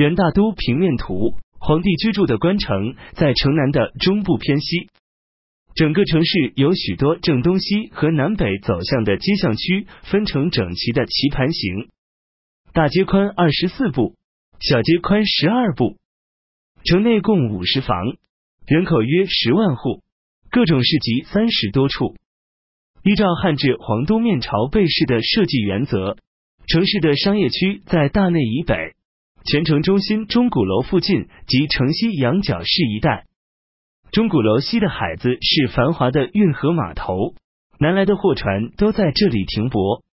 元大都平面图，皇帝居住的官城在城南的中部偏西。整个城市有许多正东西和南北走向的街巷区，分成整齐的棋盘形。大街宽二十四步，小街宽十二步。城内共五十房，人口约十万户，各种市集三十多处。依照汉至皇都面朝背式的设计原则，城市的商业区在大内以北，全城中心钟鼓楼附近及城西羊角市一带。钟鼓楼西的海子是繁华的运河码头，南来的货船都在这里停泊。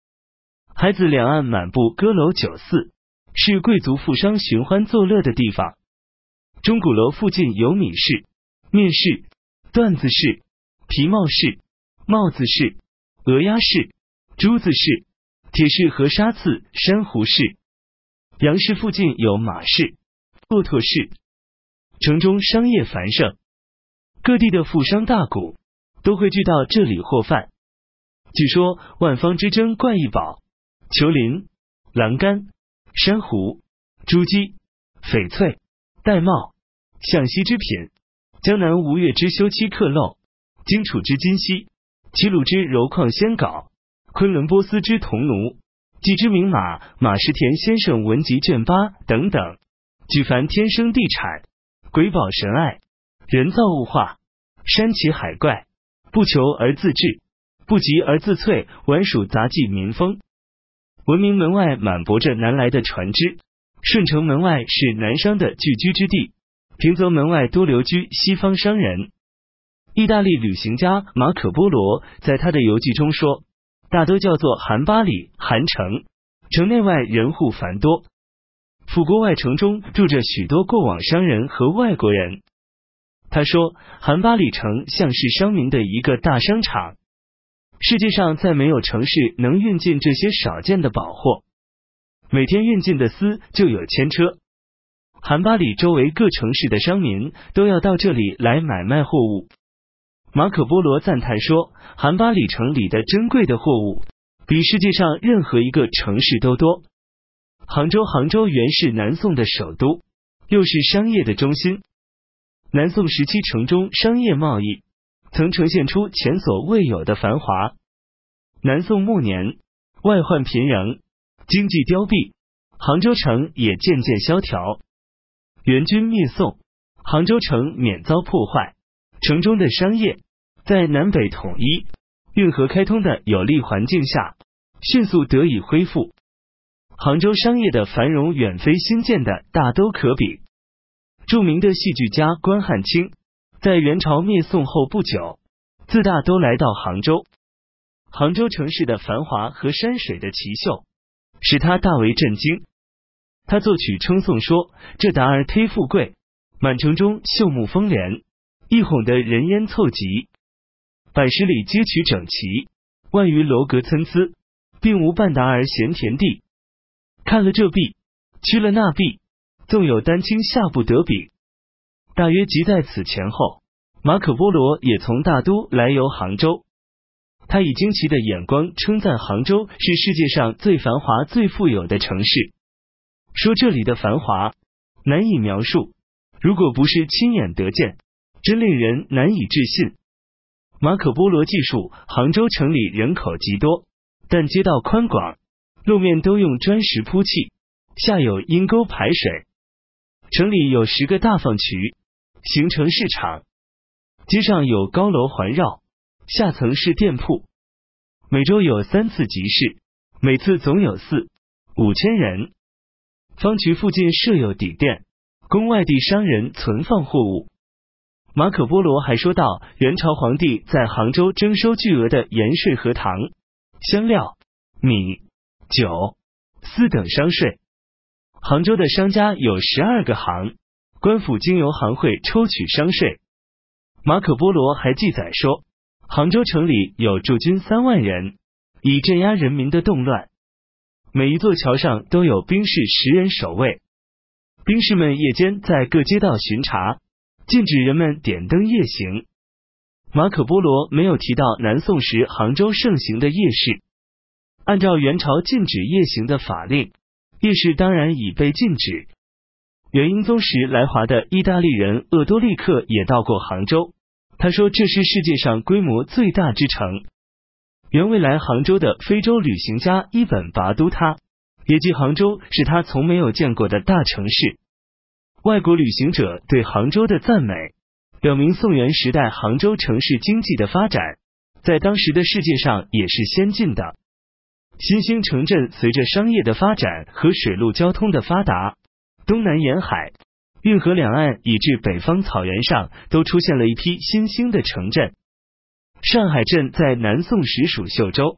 海子两岸满布歌楼酒肆，是贵族富商寻欢作乐的地方。钟鼓楼附近有米市、面市、缎子市、皮帽市、帽子市、鹅鸭市、珠子市、铁市和沙刺、珊瑚市。杨氏附近有马市、骆驼市。城中商业繁盛。各地的富商大贾都会聚到这里获饭。据说万方之珍怪异宝，球林、栏杆、珊瑚、珠玑、翡翠、玳瑁、象锡之品，江南吴越之修漆刻镂，荆楚之金锡，齐鲁之柔矿仙镐，昆仑波斯之铜奴，几只名马马石田先生文集卷八等等，举凡天生地产、鬼宝神爱、人造物化。山奇海怪，不求而自制，不急而自萃，宛属杂技民风。文明门外满泊着南来的船只，顺城门外是南商的聚居之地，平泽门外多留居西方商人。意大利旅行家马可波罗在他的游记中说，大都叫做韩巴里韩城，城内外人户繁多，府国外城中住着许多过往商人和外国人。他说：“韩巴里城像是商民的一个大商场，世界上再没有城市能运进这些少见的宝货。每天运进的丝就有千车。韩巴里周围各城市的商民都要到这里来买卖货物。”马可波罗赞叹说：“韩巴里城里的珍贵的货物比世界上任何一个城市都多。杭州，杭州原是南宋的首都，又是商业的中心。”南宋时期，城中商业贸易曾呈现出前所未有的繁华。南宋末年，外患频仍，经济凋敝，杭州城也渐渐萧条。元军灭宋，杭州城免遭破坏，城中的商业在南北统一、运河开通的有利环境下，迅速得以恢复。杭州商业的繁荣远非新建的大都可比。著名的戏剧家关汉卿在元朝灭宋后不久，自大都来到杭州。杭州城市的繁华和山水的奇秀，使他大为震惊。他作曲称颂说：“这达儿忒富贵，满城中秀木风帘，一哄得人烟凑集，百十里街曲整齐，万余楼阁参差，并无半达而闲田地。看了这壁，屈了那壁。”纵有丹青下不得笔，大约即在此前后，马可波罗也从大都来游杭州。他以惊奇的眼光称赞杭州是世界上最繁华、最富有的城市，说这里的繁华难以描述，如果不是亲眼得见，真令人难以置信。马可波罗记述，杭州城里人口极多，但街道宽广，路面都用砖石铺砌，下有阴沟排水。城里有十个大放渠，形成市场。街上有高楼环绕，下层是店铺。每周有三次集市，每次总有四五千人。方渠附近设有底店，供外地商人存放货物。马可波罗还说到，元朝皇帝在杭州征收巨额的盐税和糖、香料、米、酒、丝等商税。杭州的商家有十二个行，官府经由行会抽取商税。马可波罗还记载说，杭州城里有驻军三万人，以镇压人民的动乱。每一座桥上都有兵士十人守卫，兵士们夜间在各街道巡查，禁止人们点灯夜行。马可波罗没有提到南宋时杭州盛行的夜市，按照元朝禁止夜行的法令。夜市当然已被禁止。元英宗时来华的意大利人鄂多利克也到过杭州，他说这是世界上规模最大之城。原未来杭州的非洲旅行家伊本拔都他也记杭州是他从没有见过的大城市。外国旅行者对杭州的赞美，表明宋元时代杭州城市经济的发展，在当时的世界上也是先进的。新兴城镇随着商业的发展和水陆交通的发达，东南沿海、运河两岸以至北方草原上都出现了一批新兴的城镇。上海镇在南宋时属秀州，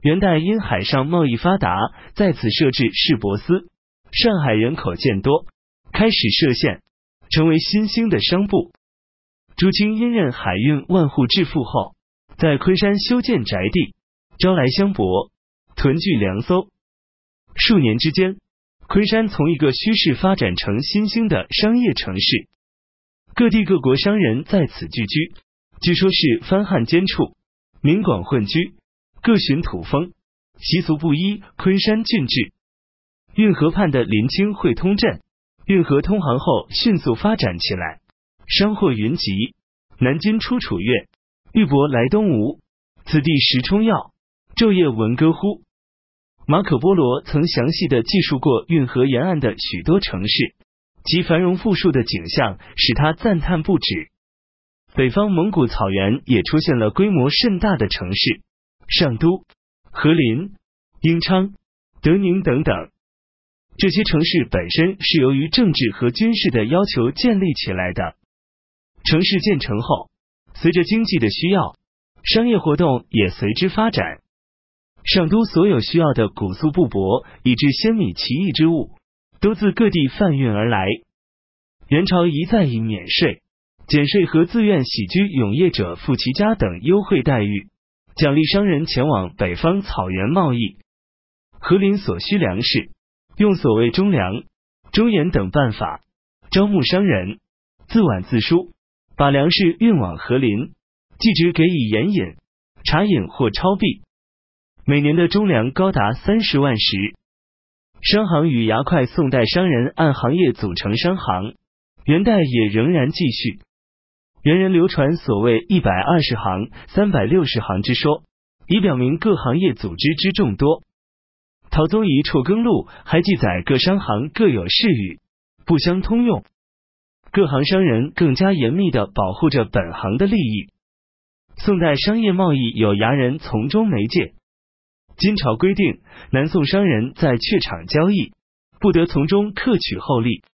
元代因海上贸易发达，在此设置市舶司，上海人口渐多，开始设县，成为新兴的商埠。朱清因任海运万户致富后，在昆山修建宅地，招来乡舶。屯聚粮搜，数年之间，昆山从一个虚市发展成新兴的商业城市，各地各国商人在此聚居。据说是藩汉兼处，民广混居，各寻土风，习俗不一。昆山郡治，运河畔的临清汇通镇，运河通航后迅速发展起来，商货云集。南京出楚越，玉帛来东吴，此地时冲要，昼夜闻歌呼。马可波罗曾详细的记述过运河沿岸的许多城市，其繁荣富庶的景象使他赞叹不止。北方蒙古草原也出现了规模甚大的城市，上都、和林、英昌、德宁等等。这些城市本身是由于政治和军事的要求建立起来的。城市建成后，随着经济的需要，商业活动也随之发展。上都所有需要的古素布帛，以至鲜米奇异之物，都自各地贩运而来。元朝一再以免税、减税和自愿徙居永业者富其家等优惠待遇，奖励商人前往北方草原贸易。和林所需粮食，用所谓中粮、中盐等办法招募商人，自挽自输，把粮食运往和林，即值给以盐饮、茶饮或钞币。每年的中粮高达三十万石。商行与牙块，宋代商人按行业组成商行，元代也仍然继续。元人流传所谓一百二十行、三百六十行之说，以表明各行业组织之众多。陶宗仪《辍耕录》还记载各商行各有事语，不相通用。各行商人更加严密的保护着本行的利益。宋代商业贸易有牙人从中媒介。金朝规定，南宋商人在榷场交易，不得从中克取厚利。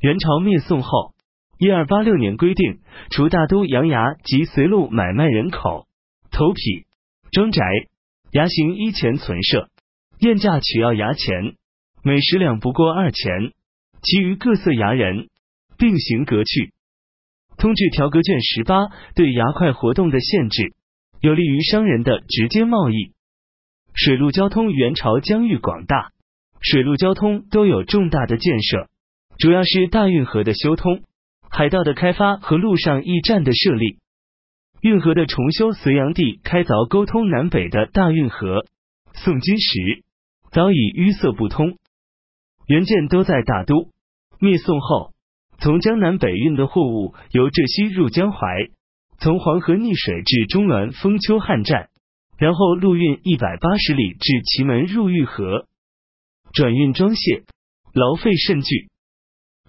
元朝灭宋后，一二八六年规定，除大都洋牙及随路买卖人口、头匹、庄宅、牙行一钱存设，验价取要牙钱，每十两不过二钱，其余各色牙人并行革去。通制条格卷十八对牙块活动的限制，有利于商人的直接贸易。水陆交通，元朝疆域广大，水陆交通都有重大的建设，主要是大运河的修通、海道的开发和陆上驿站的设立。运河的重修，隋炀帝开凿沟通南北的大运河。宋金时早已淤塞不通，原件都在大都。灭宋后，从江南北运的货物由浙西入江淮，从黄河逆水至中滦封丘汉站。然后陆运一百八十里至祁门入玉河，转运装卸，劳费甚巨。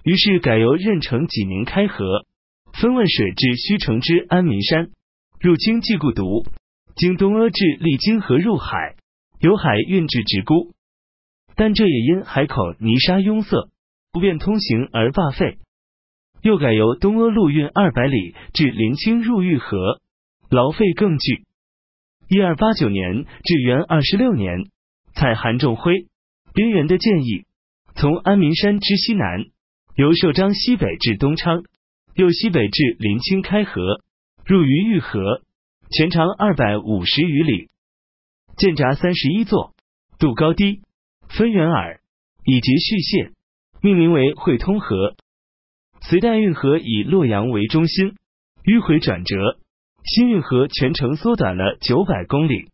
于是改由任城济宁开河，分汶水至须城之安民山，入清济故渎，经东阿至历金河入海，由海运至直沽。但这也因海口泥沙拥塞，不便通行而罢废。又改由东阿陆运二百里至临清入玉河，劳费更巨。一二八九年至元二十六年，采韩仲辉、边缘的建议，从安民山之西南，由寿张西北至东昌，又西北至临清开河，入于玉河，全长二百五十余里，建闸三十一座，渡高低，分远耳，以及续线，命名为汇通河。隋代运河以洛阳为中心，迂回转折。新运河全程缩短了九百公里。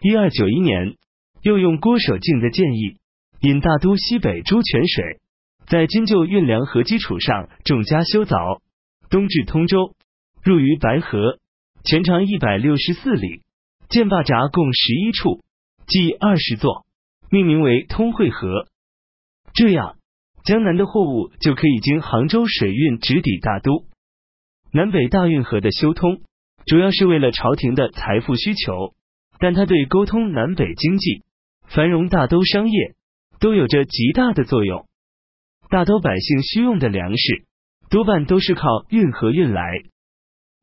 一二九一年，又用郭守敬的建议，引大都西北诸泉水在金旧运粮河基础上重加修凿，东至通州，入于白河，全长一百六十四里，建坝闸共十一处，计二十座，命名为通惠河。这样，江南的货物就可以经杭州水运直抵大都。南北大运河的修通，主要是为了朝廷的财富需求，但它对沟通南北经济、繁荣大都商业都有着极大的作用。大都百姓需用的粮食，多半都是靠运河运来，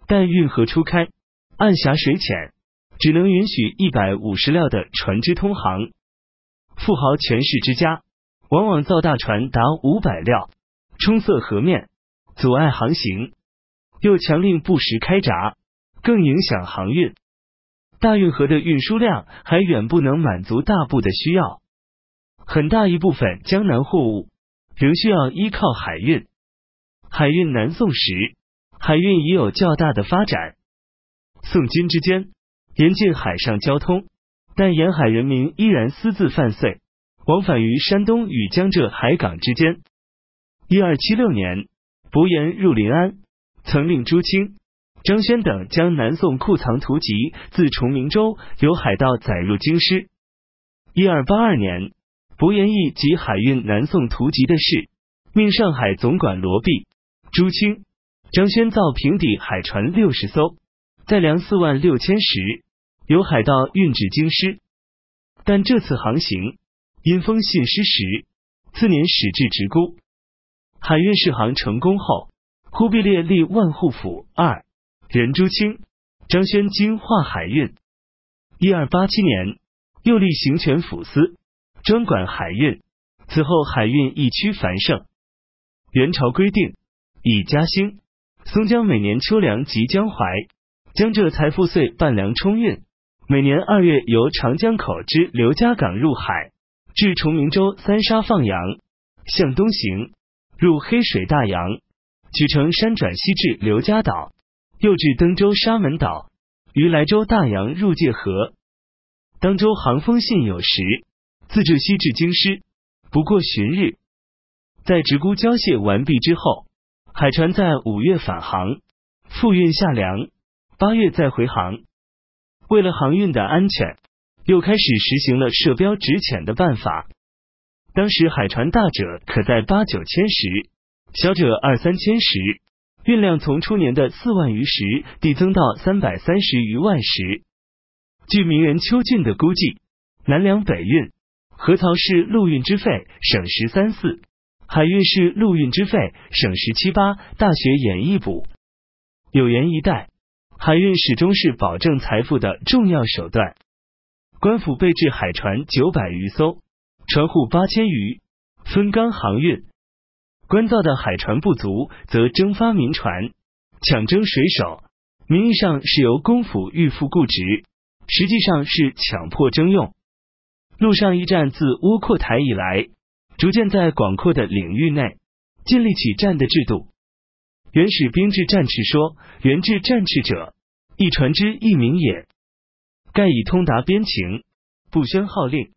但运河初开，暗狭水浅，只能允许一百五十辆的船只通航。富豪权势之家，往往造大船达五百辆，冲塞河面，阻碍航行。又强令不时开闸，更影响航运。大运河的运输量还远不能满足大部的需要，很大一部分江南货物仍需要依靠海运。海运南宋时，海运已有较大的发展。宋金之间严禁海上交通，但沿海人民依然私自犯岁，往返于山东与江浙海港之间。一二七六年，伯颜入临安。曾令朱清、张轩等将南宋库藏图籍自崇明州由海盗载入京师。一二八二年，伯颜义及海运南宋图籍的事，命上海总管罗弼、朱清、张轩造平底海船六十艘，载粮四万六千石，由海盗运至京师。但这次航行因封信失实，次年始至直沽。海运试航成功后。忽必烈立万户府二任朱清、张轩经化海运。一二八七年，又立行权府司，专管海运。此后海运一区繁盛。元朝规定，以嘉兴、松江每年秋粮及江淮、江浙财富岁半粮充运，每年二月由长江口之刘家港入海，至崇明州三沙放羊，向东行，入黑水大洋。取城山转西至刘家岛，又至登州沙门岛，于莱州大洋入界河。当州航风信有时，自至西至京师，不过旬日。在直沽交卸完毕之后，海船在五月返航，复运下粮，八月再回航。为了航运的安全，又开始实行了设标值浅的办法。当时海船大者可在八九千石。小者二三千石，运量从初年的四万余石递增到三百三十余万石。据名人邱俊的估计，南粮北运，河槽市陆运之费省十三四，海运是陆运之费省十七八。大学演义补有言一代，海运始终是保证财富的重要手段。官府备置海船九百余艘，船户八千余，分缸航运。官造的海船不足，则征发民船，抢征水手。名义上是由公府预付雇职，实际上是强迫征用。陆上驿站自窝阔台以来，逐渐在广阔的领域内建立起站的制度。原始兵制战敕说：“原制战敕者，一船之一名也。盖以通达边情，不宣号令。”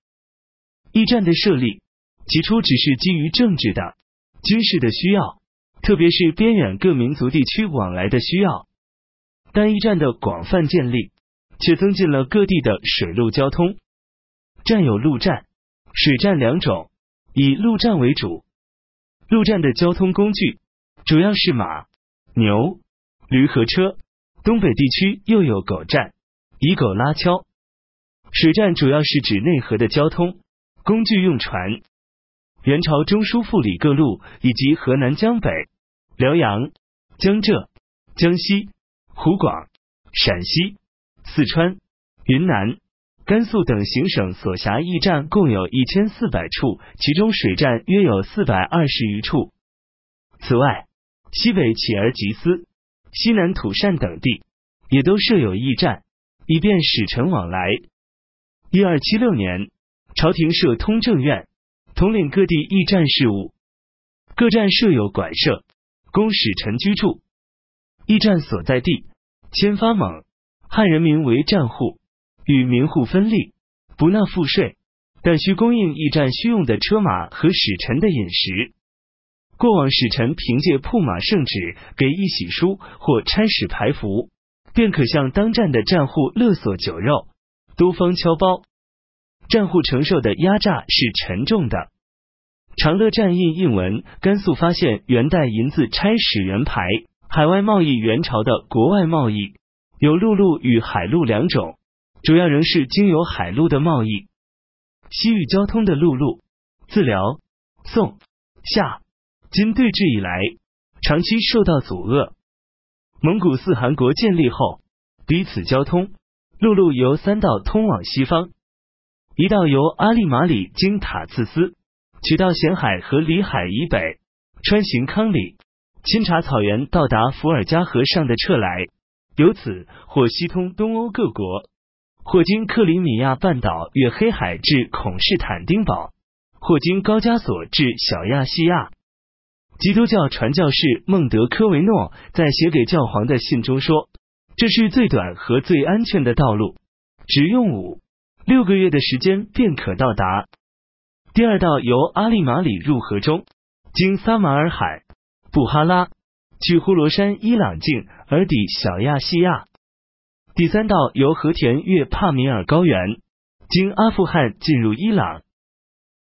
驿站的设立，起初只是基于政治的。军事的需要，特别是边远各民族地区往来的需要，但驿站的广泛建立，却增进了各地的水陆交通。站有陆战、水战两种，以陆战为主。陆战的交通工具主要是马、牛、驴和车。东北地区又有狗站，以狗拉橇。水战主要是指内河的交通。工具，用船。元朝中书副理各路。以及河南、江北、辽阳、江浙、江西、湖广、陕西、四川、云南、甘肃等行省所辖驿站共有一千四百处，其中水站约有四百二十余处。此外，西北乞儿吉斯、西南土善等地。也都设有驿站，以便使臣往来。一二七六年，朝廷设通政院。统领各地驿站事务，各站设有馆舍，供使臣居住。驿站所在地签发蒙汉人民为站户，与民户分立，不纳赋税，但需供应驿站需用的车马和使臣的饮食。过往使臣凭借铺马圣旨，给一喜书或差使排符，便可向当站的站户勒索酒肉，多方敲包。站户承受的压榨是沉重的。长乐战印印文，甘肃发现元代银子差使元牌，海外贸易元朝的国外贸易有陆路与海路两种，主要仍是经由海路的贸易。西域交通的陆路，自辽、宋、夏、金对峙以来，长期受到阻遏。蒙古四汗国建立后，彼此交通，陆路由三道通往西方，一道由阿利马里经塔兹斯。取到咸海和里海以北，穿行康里、钦察草原，到达伏尔加河上的撤来，由此或西通东欧各国，或经克里米亚半岛越黑海至孔士坦丁堡，或经高加索至小亚细亚。基督教传教士孟德科维诺在写给教皇的信中说：“这是最短和最安全的道路，只用五六个月的时间便可到达。”第二道由阿利马里入河中，经撒马尔海、布哈拉，去呼罗珊伊朗境而抵小亚细亚。第三道由和田越帕米尔高原，经阿富汗进入伊朗。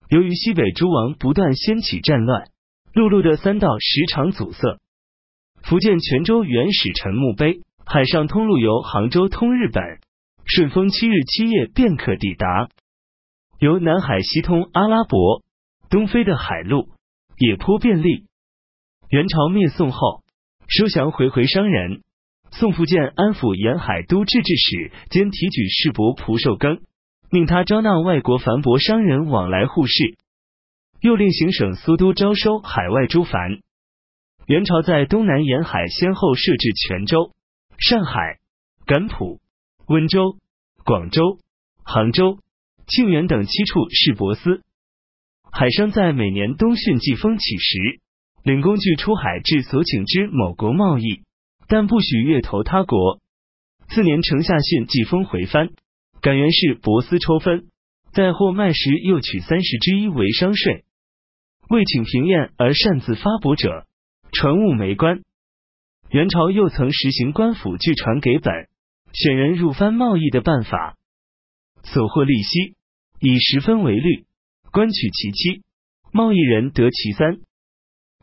由于西北诸王不断掀起战乱，陆路的三道时常阻塞。福建泉州原始臣墓碑，海上通路由杭州通日本，顺风七日七夜便可抵达。由南海西通阿拉伯，东非的海路也颇便利。元朝灭宋后，收降回回商人。宋福建安抚沿海都制置使兼提举世伯蒲寿庚，命他招纳外国繁舶商人往来互市，又令行省苏都招收海外诸凡。元朝在东南沿海先后设置泉州、上海、甘浦、温州、广州、杭州。庆元等七处市舶司，海商在每年冬汛季风起时，领工具出海至所请之某国贸易，但不许越投他国。次年城下汛季风回番，感元是舶司抽分，在货卖时又取三十之一为商税。未请平验而擅自发帛者，传物没官。元朝又曾实行官府据传给本选人入番贸易的办法。所获利息以十分为率，官取其七，贸易人得其三，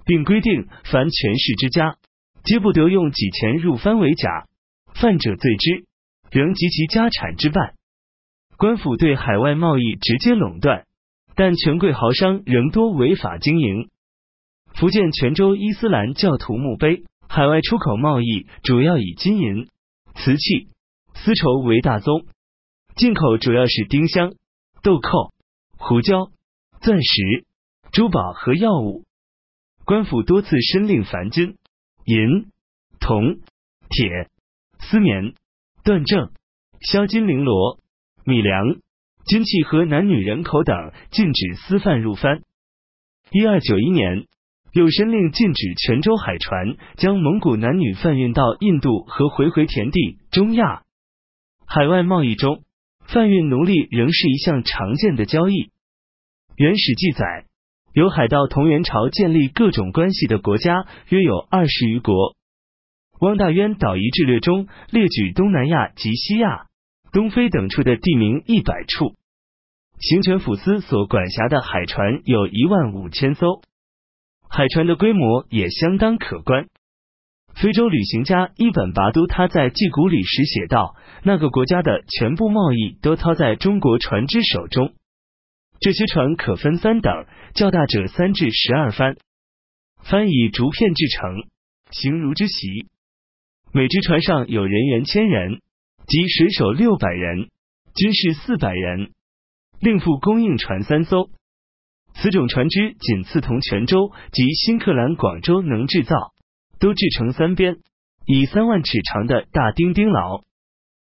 并规定凡权势之家，皆不得用己钱入番为假，犯者罪之，仍及其家产之半。官府对海外贸易直接垄断，但权贵豪商仍多违法经营。福建泉州伊斯兰教徒墓碑，海外出口贸易主要以金银、瓷器、丝绸为大宗。进口主要是丁香、豆蔻、胡椒、钻石、珠宝和药物。官府多次申令凡金、银、铜、铁、丝棉、缎正、销金绫罗、米粮、军器和男女人口等禁止私贩入番。一二九一年，又申令禁止泉州海船将蒙古男女贩运到印度和回回田地、中亚海外贸易中。贩运奴隶仍是一项常见的交易。原始记载，有海盗同元朝建立各种关系的国家约有二十余国。汪大渊岛夷志略中列举东南亚及西亚、东非等处的地名一百处。行权府司所管辖的海船有一万五千艘，海船的规模也相当可观。非洲旅行家伊本拔都他在记古里时写道：“那个国家的全部贸易都操在中国船只手中。这些船可分三等，较大者三至十二帆，帆以竹片制成，形如之席。每只船上有人员千人，及水手六百人，军士四百人。另附供应船三艘。此种船只仅次同泉州及新克兰广州能制造。”都制成三边，以三万尺长的大钉钉牢。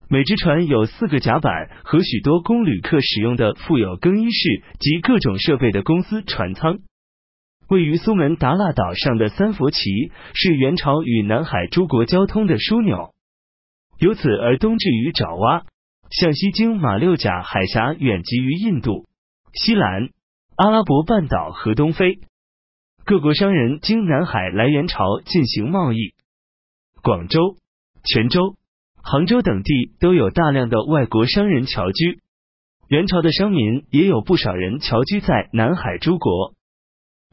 每只船有四个甲板和许多供旅客使用的附有更衣室及各种设备的公司船舱。位于苏门答腊岛上的三佛旗是元朝与南海诸国交通的枢纽，由此而东至于爪哇，向西经马六甲海峡远及于印度、西兰、阿拉伯半岛和东非。各国商人经南海来元朝进行贸易。广州、泉州、杭州等地都有大量的外国商人侨居。元朝的商民也有不少人侨居在南海诸国。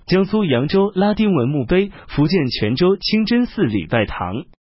江苏扬州拉丁文墓碑，福建泉州清真寺礼拜堂。